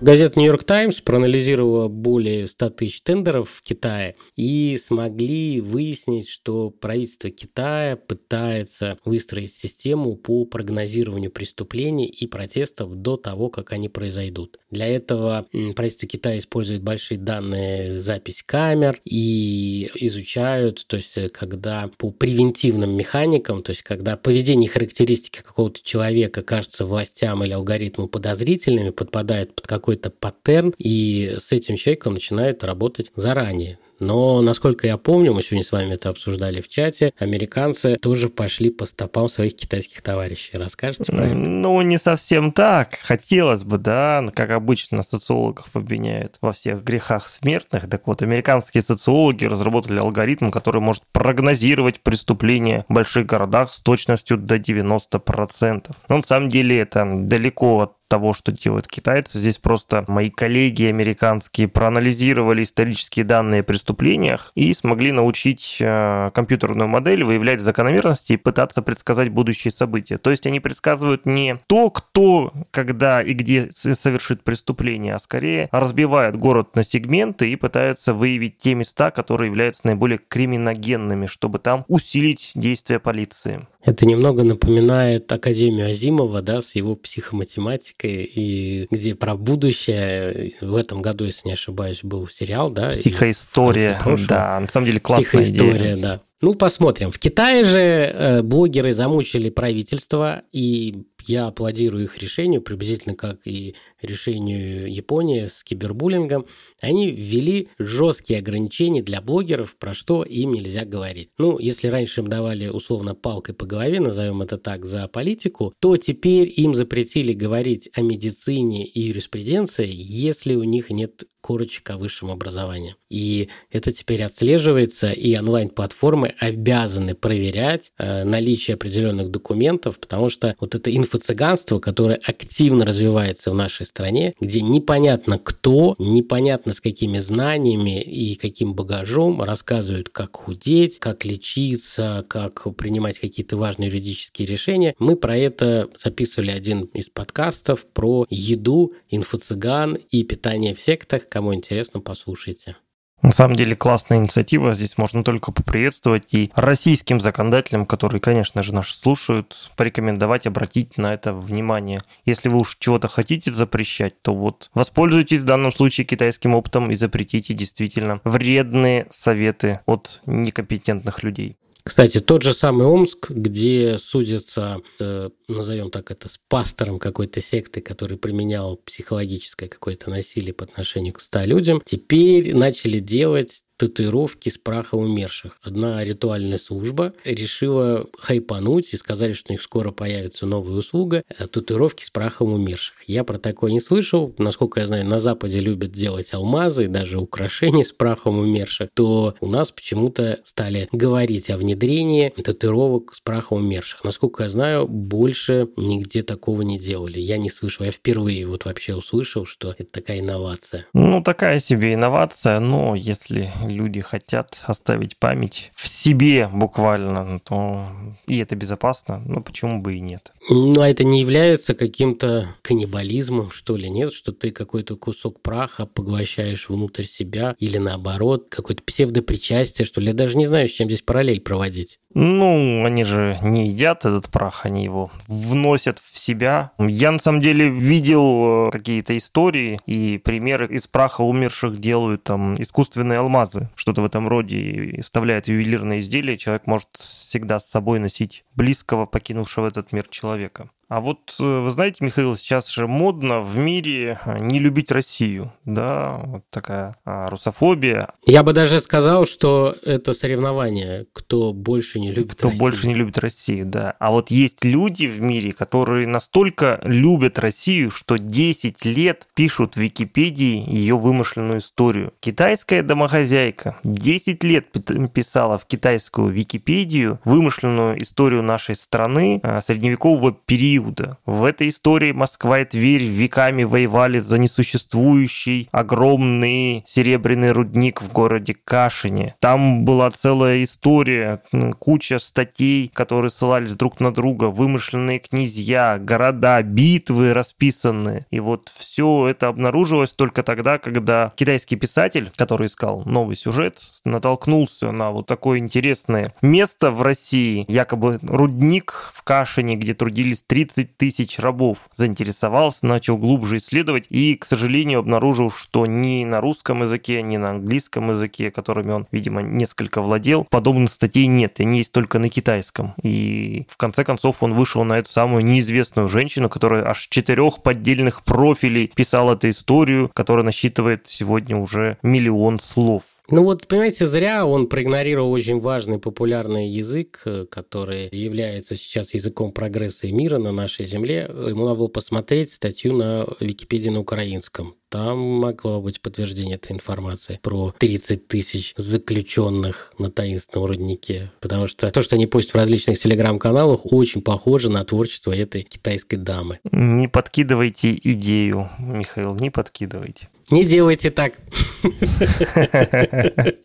Газета «Нью-Йорк Таймс» проанализировала более 100 тысяч тендеров в Китае и смогли выяснить, что правительство Китая пытается выстроить систему по прогнозированию преступлений и протестов до того, как они произойдут. Для этого правительство Китая использует большие данные запись камер и изучают, то есть когда по превентивным механикам, то есть когда поведение и характеристики какого-то человека кажутся властям или алгоритму подозрительными, подпадают под какой какой-то паттерн, и с этим человеком начинают работать заранее. Но, насколько я помню, мы сегодня с вами это обсуждали в чате, американцы тоже пошли по стопам своих китайских товарищей. Расскажете про это? Ну, не совсем так. Хотелось бы, да, как обычно социологов обвиняют во всех грехах смертных. Так вот, американские социологи разработали алгоритм, который может прогнозировать преступления в больших городах с точностью до 90%. Но на самом деле это далеко от того, что делают китайцы. Здесь просто мои коллеги американские проанализировали исторические данные о преступлениях и смогли научить э, компьютерную модель выявлять закономерности и пытаться предсказать будущие события. То есть они предсказывают не то, кто, когда и где совершит преступление, а скорее разбивают город на сегменты и пытаются выявить те места, которые являются наиболее криминогенными, чтобы там усилить действия полиции. Это немного напоминает Академию Азимова, да, с его психоматематикой, и где про будущее в этом году, если не ошибаюсь, был сериал, да? Психоистория, да, на самом деле классная Психоистория, идея. да. Ну, посмотрим. В Китае же э, блогеры замучили правительство, и я аплодирую их решению, приблизительно как и решению Японии с кибербуллингом. Они ввели жесткие ограничения для блогеров, про что им нельзя говорить. Ну, если раньше им давали условно палкой по голове, назовем это так, за политику, то теперь им запретили говорить о медицине и юриспруденции, если у них нет корочек о высшем образовании. И это теперь отслеживается, и онлайн-платформы обязаны проверять э, наличие определенных документов, потому что вот это инфо-цыганство, которое активно развивается в нашей стране, где непонятно кто, непонятно с какими знаниями и каким багажом рассказывают, как худеть, как лечиться, как принимать какие-то важные юридические решения. Мы про это записывали один из подкастов про еду, инфо-цыган и питание в сектах, Кому интересно, послушайте. На самом деле классная инициатива, здесь можно только поприветствовать и российским законодателям, которые, конечно же, нас слушают, порекомендовать обратить на это внимание. Если вы уж чего-то хотите запрещать, то вот воспользуйтесь в данном случае китайским опытом и запретите действительно вредные советы от некомпетентных людей. Кстати, тот же самый Омск, где судятся, э, назовем так это, с пастором какой-то секты, который применял психологическое какое-то насилие по отношению к 100 людям, теперь начали делать татуировки с праха умерших. Одна ритуальная служба решила хайпануть и сказали, что у них скоро появится новая услуга – татуировки с прахом умерших. Я про такое не слышал. Насколько я знаю, на Западе любят делать алмазы, даже украшения с прахом умерших. То у нас почему-то стали говорить о внедрении татуировок с прахом умерших. Насколько я знаю, больше нигде такого не делали. Я не слышал. Я впервые вот вообще услышал, что это такая инновация. Ну, такая себе инновация, но если люди хотят оставить память в себе буквально, то и это безопасно, ну почему бы и нет. Ну, а это не является каким-то каннибализмом, что ли, нет? Что ты какой-то кусок праха поглощаешь внутрь себя или наоборот, какое-то псевдопричастие, что ли? Я даже не знаю, с чем здесь параллель проводить. Ну, они же не едят этот прах, они его вносят в себя. Я на самом деле видел э, какие-то истории и примеры из праха умерших делают там искусственные алмазы, что-то в этом роде, и вставляют ювелирные изделия. Человек может всегда с собой носить близкого, покинувшего этот мир человека. А вот э, вы знаете, Михаил, сейчас же модно в мире э, не любить Россию, да, вот такая а, русофобия. Я бы даже сказал, что это соревнование, кто больше не любит кто Россию. Кто больше не любит Россию, да. А вот есть люди в мире, которые настолько любят Россию, что 10 лет пишут в Википедии ее вымышленную историю. Китайская домохозяйка 10 лет писала в китайскую Википедию вымышленную историю нашей страны э, средневекового периода периода. В этой истории Москва и Тверь веками воевали за несуществующий огромный серебряный рудник в городе Кашине. Там была целая история, куча статей, которые ссылались друг на друга, вымышленные князья, города, битвы расписанные. И вот все это обнаружилось только тогда, когда китайский писатель, который искал новый сюжет, натолкнулся на вот такое интересное место в России, якобы рудник в Кашине, где трудились 30 тысяч рабов. Заинтересовался, начал глубже исследовать и, к сожалению, обнаружил, что ни на русском языке, ни на английском языке, которыми он, видимо, несколько владел, подобных статей нет, они есть только на китайском. И в конце концов он вышел на эту самую неизвестную женщину, которая аж четырех поддельных профилей писала эту историю, которая насчитывает сегодня уже миллион слов. Ну вот, понимаете, зря он проигнорировал очень важный популярный язык, э, который является сейчас языком прогресса и мира на нашей земле. Ему надо было посмотреть статью на Википедии на украинском. Там могло быть подтверждение этой информации про 30 тысяч заключенных на таинственном руднике. Потому что то, что они постят в различных телеграм-каналах, очень похоже на творчество этой китайской дамы. Не подкидывайте идею, Михаил, не подкидывайте. Не делайте так.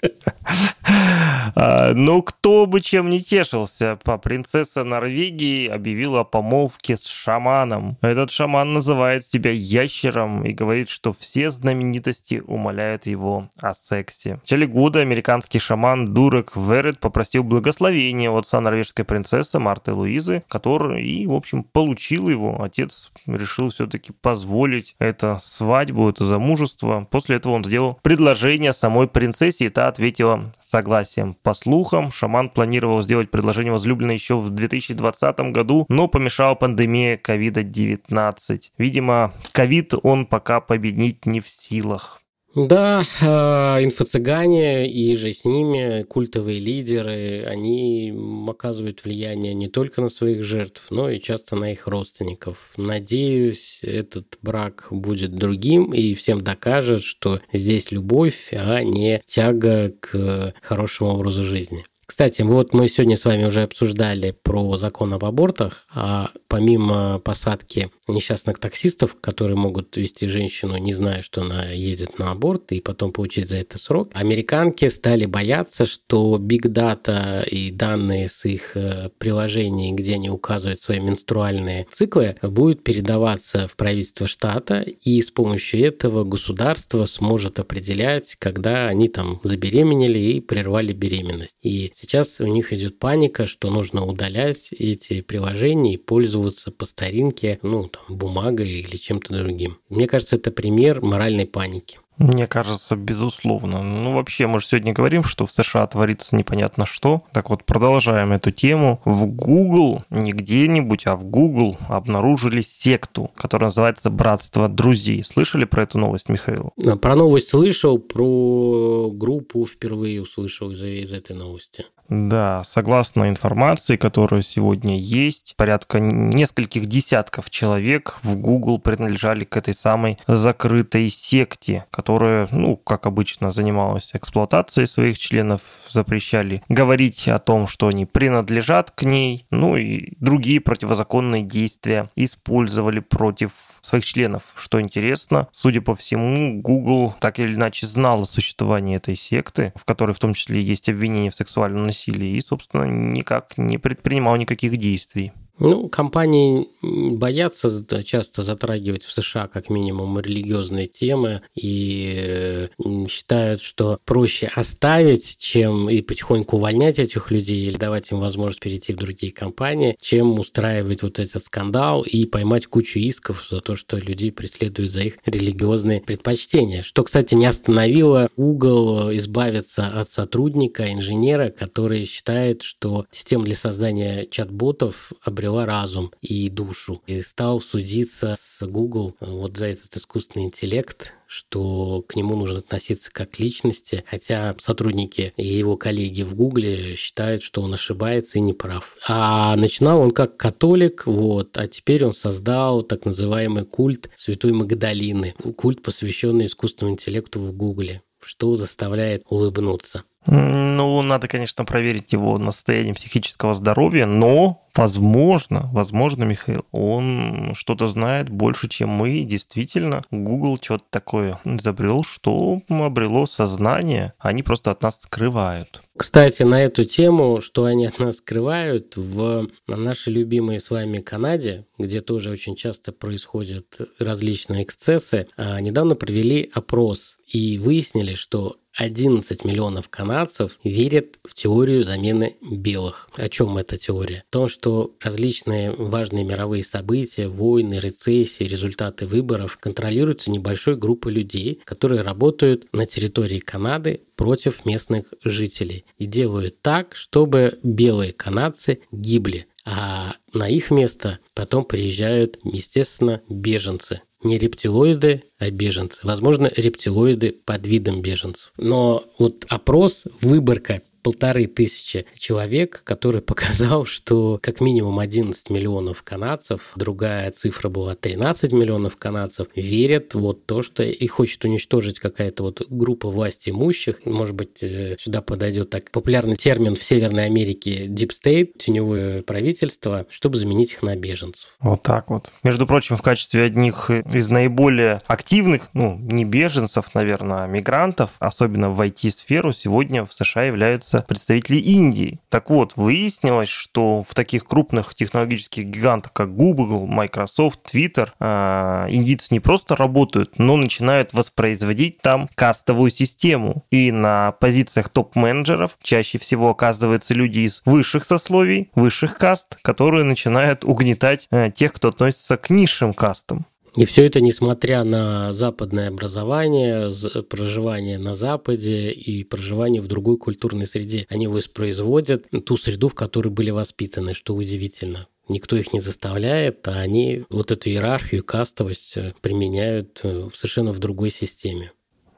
А, ну, кто бы чем не тешился, принцесса Норвегии объявила о помолвке с шаманом. Этот шаман называет себя ящером и говорит, что все знаменитости умоляют его о сексе. В начале года американский шаман Дурек Верет попросил благословения у отца норвежской принцессы Марты Луизы, который и, в общем, получил его. Отец решил все-таки позволить это свадьбу, это замужество. После этого он сделал предложение самой принцессе, и та ответила согласием. По слухам, шаман планировал сделать предложение возлюбленной еще в 2020 году, но помешала пандемия ковида-19. Видимо, ковид он пока победить не в силах. Да, а, инфо-цыгане и же с ними культовые лидеры, они оказывают влияние не только на своих жертв, но и часто на их родственников. Надеюсь, этот брак будет другим и всем докажет, что здесь любовь, а не тяга к хорошему образу жизни. Кстати, вот мы сегодня с вами уже обсуждали про закон об абортах, а помимо посадки несчастных таксистов, которые могут вести женщину, не зная, что она едет на аборт, и потом получить за это срок, американки стали бояться, что биг дата и данные с их э, приложений, где они указывают свои менструальные циклы, будут передаваться в правительство штата, и с помощью этого государство сможет определять, когда они там забеременели и прервали беременность. И сейчас у них идет паника, что нужно удалять эти приложения и пользоваться по старинке, ну, там, бумагой или чем-то другим. Мне кажется, это пример моральной паники. Мне кажется, безусловно. Ну, вообще, мы же сегодня говорим, что в США творится непонятно что. Так вот, продолжаем эту тему. В Google, не где-нибудь, а в Google обнаружили секту, которая называется «Братство друзей». Слышали про эту новость, Михаил? Про новость слышал, про группу впервые услышал из, из этой новости. Да, согласно информации, которая сегодня есть, порядка нескольких десятков человек в Google принадлежали к этой самой закрытой секте, которая, ну, как обычно, занималась эксплуатацией своих членов, запрещали говорить о том, что они принадлежат к ней, ну и другие противозаконные действия использовали против своих членов. Что интересно, судя по всему, Google так или иначе знал о существовании этой секты, в которой в том числе есть обвинения в сексуальном насилии, и, собственно, никак не предпринимал никаких действий. Ну, компании боятся часто затрагивать в США как минимум религиозные темы и считают, что проще оставить, чем и потихоньку увольнять этих людей или давать им возможность перейти в другие компании, чем устраивать вот этот скандал и поймать кучу исков за то, что людей преследуют за их религиозные предпочтения. Что, кстати, не остановило Google избавиться от сотрудника, инженера, который считает, что система для создания чат-ботов обрела обрела разум и душу. И стал судиться с Google вот за этот искусственный интеллект, что к нему нужно относиться как к личности, хотя сотрудники и его коллеги в Гугле считают, что он ошибается и не прав. А начинал он как католик, вот, а теперь он создал так называемый культ Святой Магдалины, культ, посвященный искусственному интеллекту в Гугле, что заставляет улыбнуться. Ну, надо, конечно, проверить его состояние психического здоровья, но возможно, возможно, Михаил, он что-то знает больше, чем мы. Действительно, Google что-то такое изобрел, что обрело сознание. Они просто от нас скрывают. Кстати, на эту тему, что они от нас скрывают, в нашей любимой с вами Канаде, где тоже очень часто происходят различные эксцессы, а, недавно провели опрос и выяснили, что 11 миллионов канадцев верят в теорию замены белых. О чем эта теория? О том, что различные важные мировые события, войны, рецессии, результаты выборов контролируются небольшой группой людей, которые работают на территории Канады против местных жителей и делают так, чтобы белые канадцы гибли, а на их место потом приезжают, естественно, беженцы не рептилоиды, а беженцы. Возможно, рептилоиды под видом беженцев. Но вот опрос, выборка полторы тысячи человек, который показал, что как минимум 11 миллионов канадцев, другая цифра была 13 миллионов канадцев, верят вот то, что и хочет уничтожить какая-то вот группа власти имущих. Может быть, э, сюда подойдет так популярный термин в Северной Америке Deep State, теневое правительство, чтобы заменить их на беженцев. Вот так вот. Между прочим, в качестве одних из наиболее активных, ну, не беженцев, наверное, а мигрантов, особенно в IT-сферу, сегодня в США являются являются представители Индии. Так вот, выяснилось, что в таких крупных технологических гигантах, как Google, Microsoft, Twitter, а, индийцы не просто работают, но начинают воспроизводить там кастовую систему. И на позициях топ-менеджеров чаще всего оказываются люди из высших сословий, высших каст, которые начинают угнетать э, тех, кто относится к низшим кастам. И все это несмотря на западное образование, проживание на Западе и проживание в другой культурной среде. Они воспроизводят ту среду, в которой были воспитаны, что удивительно. Никто их не заставляет, а они вот эту иерархию, кастовость э, применяют э, совершенно в другой системе.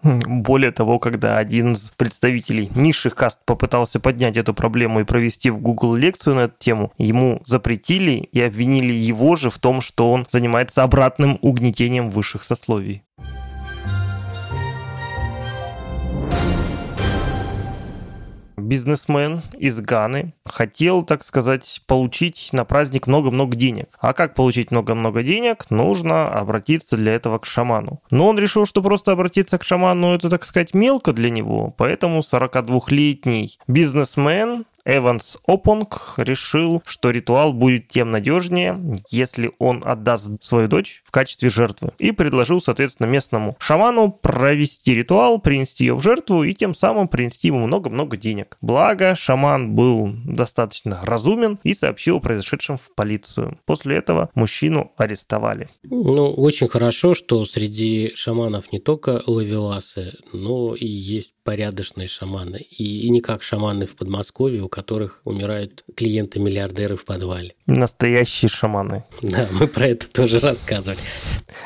Более того, когда один из представителей низших каст попытался поднять эту проблему и провести в Google лекцию на эту тему, ему запретили и обвинили его же в том, что он занимается обратным угнетением высших сословий. Бизнесмен из Ганы хотел, так сказать, получить на праздник много-много денег. А как получить много-много денег? Нужно обратиться для этого к шаману. Но он решил, что просто обратиться к шаману это, так сказать, мелко для него, поэтому 42-летний бизнесмен Эванс Опонг решил, что ритуал будет тем надежнее, если он отдаст свою дочь в качестве жертвы. И предложил, соответственно, местному шаману провести ритуал, принести ее в жертву и тем самым принести ему много-много денег. Благо, шаман был достаточно разумен и сообщил о произошедшем в полицию. После этого мужчину арестовали. Ну, очень хорошо, что среди шаманов не только лавеласы, но и есть порядочные шаманы. И, и не как шаманы в Подмосковье, у которых умирают клиенты-миллиардеры в подвале. Настоящие шаманы. Да, мы про это тоже рассказывали.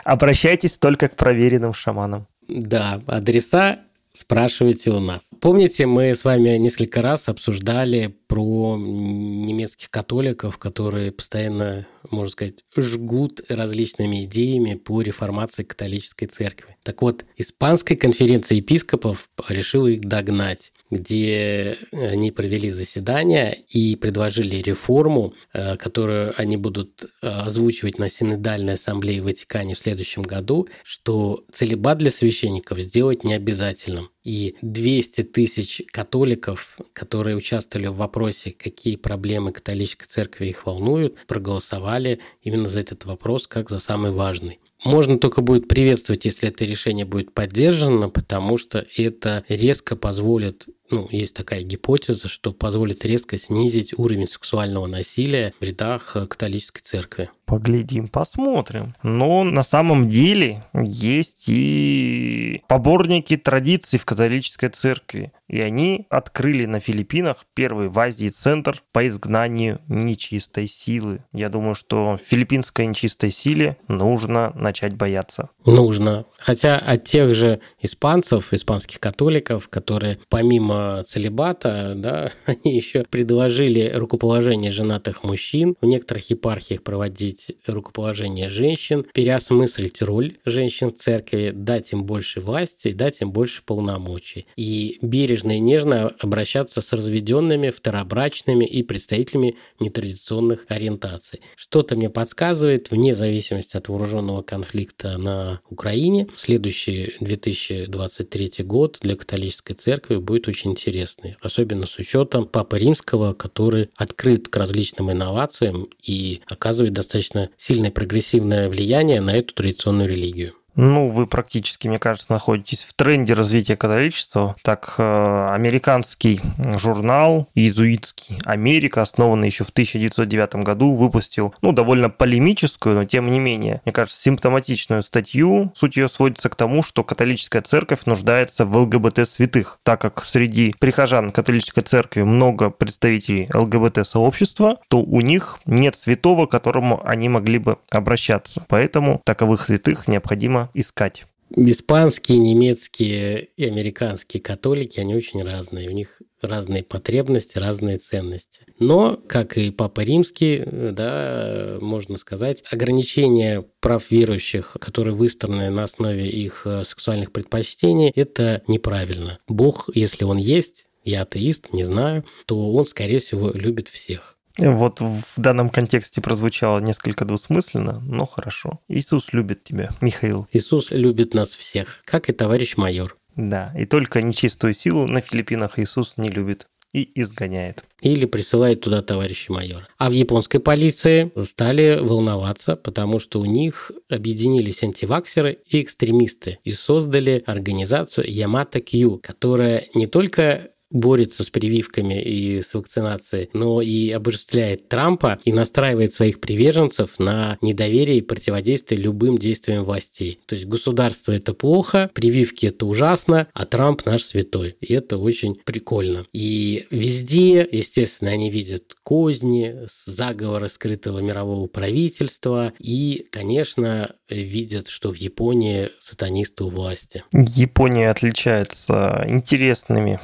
Обращайтесь только к проверенным шаманам. Да, адреса спрашивайте у нас. Помните, мы с вами несколько раз обсуждали про немецких католиков, которые постоянно, можно сказать, жгут различными идеями по реформации католической церкви. Так вот, Испанская конференция епископов решила их догнать, где они провели заседание и предложили реформу, э, которую они будут э, озвучивать на Синодальной ассамблее в Ватикане в следующем году, что целебат для священников сделать не обязательным. И 200 тысяч католиков, которые участвовали в вопросе, какие проблемы католической церкви их волнуют, проголосовали именно за этот вопрос как за самый важный. Можно только будет приветствовать, если это решение будет поддержано, потому что это резко позволит ну, есть такая гипотеза, что позволит резко снизить уровень сексуального насилия в рядах католической церкви. Поглядим, посмотрим. Но на самом деле есть и поборники традиций в католической церкви. И они открыли на Филиппинах первый в Азии центр по изгнанию нечистой силы. Я думаю, что филиппинской нечистой силе нужно начать бояться. Нужно. Хотя от тех же испанцев, испанских католиков, которые помимо целебата, да, они еще предложили рукоположение женатых мужчин, в некоторых епархиях проводить рукоположение женщин, переосмыслить роль женщин в церкви, дать им больше власти, дать им больше полномочий. И бережно и нежно обращаться с разведенными, второбрачными и представителями нетрадиционных ориентаций. Что-то мне подсказывает, вне зависимости от вооруженного конфликта на Украине, следующий 2023 год для католической церкви будет очень интересный, особенно с учетом Папы Римского, который открыт к различным инновациям и оказывает достаточно сильное прогрессивное влияние на эту традиционную религию. Ну, вы практически, мне кажется, находитесь в тренде развития католичества. Так, э, американский журнал иезуитский «Америка», основанный еще в 1909 году, выпустил, ну, довольно полемическую, но тем не менее, мне кажется, симптоматичную статью. Суть ее сводится к тому, что католическая церковь нуждается в ЛГБТ-святых, так как среди прихожан католической церкви много представителей ЛГБТ-сообщества, то у них нет святого, к которому они могли бы обращаться. Поэтому таковых святых необходимо искать. Испанские, немецкие и американские католики, они очень разные. У них разные потребности, разные ценности. Но, как и Папа Римский, да, можно сказать, ограничения прав верующих, которые выстроены на основе их э, сексуальных предпочтений, это неправильно. Бог, если он есть, я атеист, не знаю, то он, скорее всего, любит всех. Вот в данном контексте прозвучало несколько двусмысленно, но хорошо. Иисус любит тебя, Михаил. Иисус любит нас всех, как и товарищ майор. Да, и только нечистую силу на Филиппинах Иисус не любит и изгоняет. Или присылает туда товарища майора. А в японской полиции стали волноваться, потому что у них объединились антиваксеры и экстремисты и создали организацию Ямато Кью, которая не только борется с прививками и с вакцинацией, но и обожествляет Трампа и настраивает своих приверженцев на недоверие и противодействие любым действиям властей. То есть государство это плохо, прививки это ужасно, а Трамп наш святой. И это очень прикольно. И везде, естественно, они видят козни, заговоры скрытого мирового правительства и, конечно, видят, что в Японии сатанисты у власти. Япония отличается интересными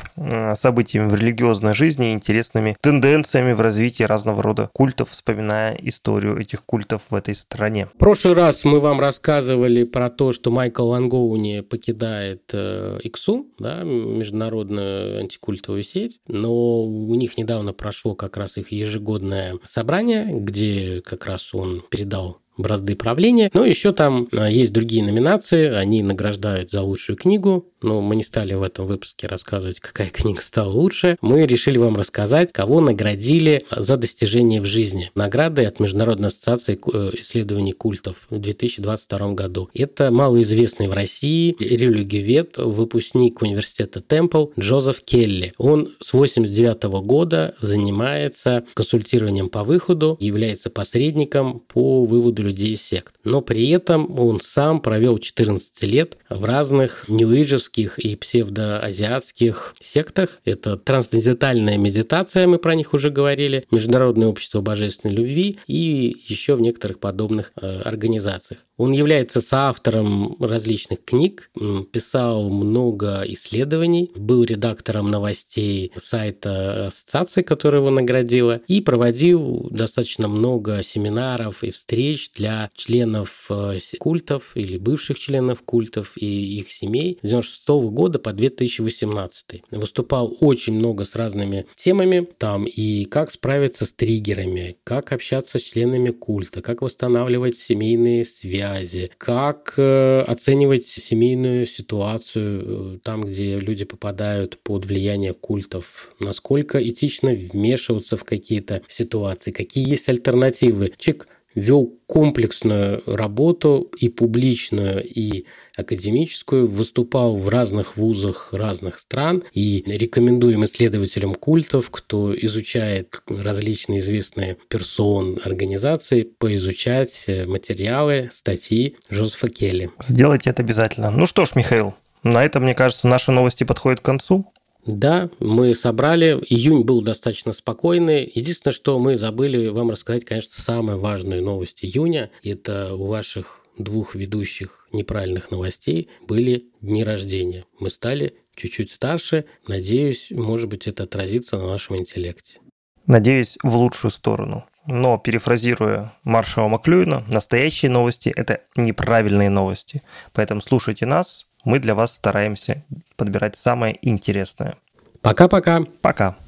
событиями в религиозной жизни, интересными тенденциями в развитии разного рода культов, вспоминая историю этих культов в этой стране. В прошлый раз мы вам рассказывали про то, что Майкл Лангоуни покидает э, ИКСУ, да, международную антикультовую сеть, но у них недавно прошло как раз их ежегодное собрание, где как раз он передал бразды правления. Но еще там а, есть другие номинации, они награждают за лучшую книгу, но мы не стали в этом выпуске рассказывать, какая книга стала лучше. Мы решили вам рассказать, кого наградили за достижения в жизни. Награды от Международной ассоциации э, исследований культов в 2022 году. Это малоизвестный в России религиовед, выпускник университета Темпл Джозеф Келли. Он с 89 года занимается консультированием по выходу, является посредником по выводу людей из сект. Но при этом он сам провел 14 лет в разных нью-эйджевских индийских и псевдоазиатских сектах. Это трансцендентальная медитация, мы про них уже говорили, Международное общество божественной любви и еще в некоторых подобных э, организациях. Он является соавтором различных книг, писал много исследований, был редактором новостей сайта ассоциации, которая его наградила, и проводил достаточно много семинаров и встреч для членов э, культов или бывших членов культов и их семей с 96 года по 2018. Выступал очень много с разными темами, там и как справиться с триггерами, как общаться с членами культа, как восстанавливать семейные связи, как э, оценивать семейную ситуацию э, там, где люди попадают под влияние культов, насколько этично вмешиваться в какие-то ситуации, какие есть альтернативы. Чик вел комплексную работу и публичную, и академическую, выступал в разных вузах разных стран и рекомендуем исследователям культов, кто изучает различные известные персон организации, поизучать материалы, статьи Жозефа Келли. Сделайте это обязательно. Ну что ж, Михаил, на этом, мне кажется, наши новости подходят к концу. Да, мы собрали. Июнь был достаточно спокойный. Единственное, что мы забыли вам рассказать, конечно, самую важную новость июня. Это у ваших двух ведущих неправильных новостей были дни рождения. Мы стали чуть-чуть старше. Надеюсь, может быть, это отразится на нашем интеллекте. Надеюсь, в лучшую сторону. Но, перефразируя Маршала Маклюина, настоящие новости – это неправильные новости. Поэтому слушайте нас, мы для вас стараемся подбирать самое интересное. Пока-пока. Пока. -пока. Пока.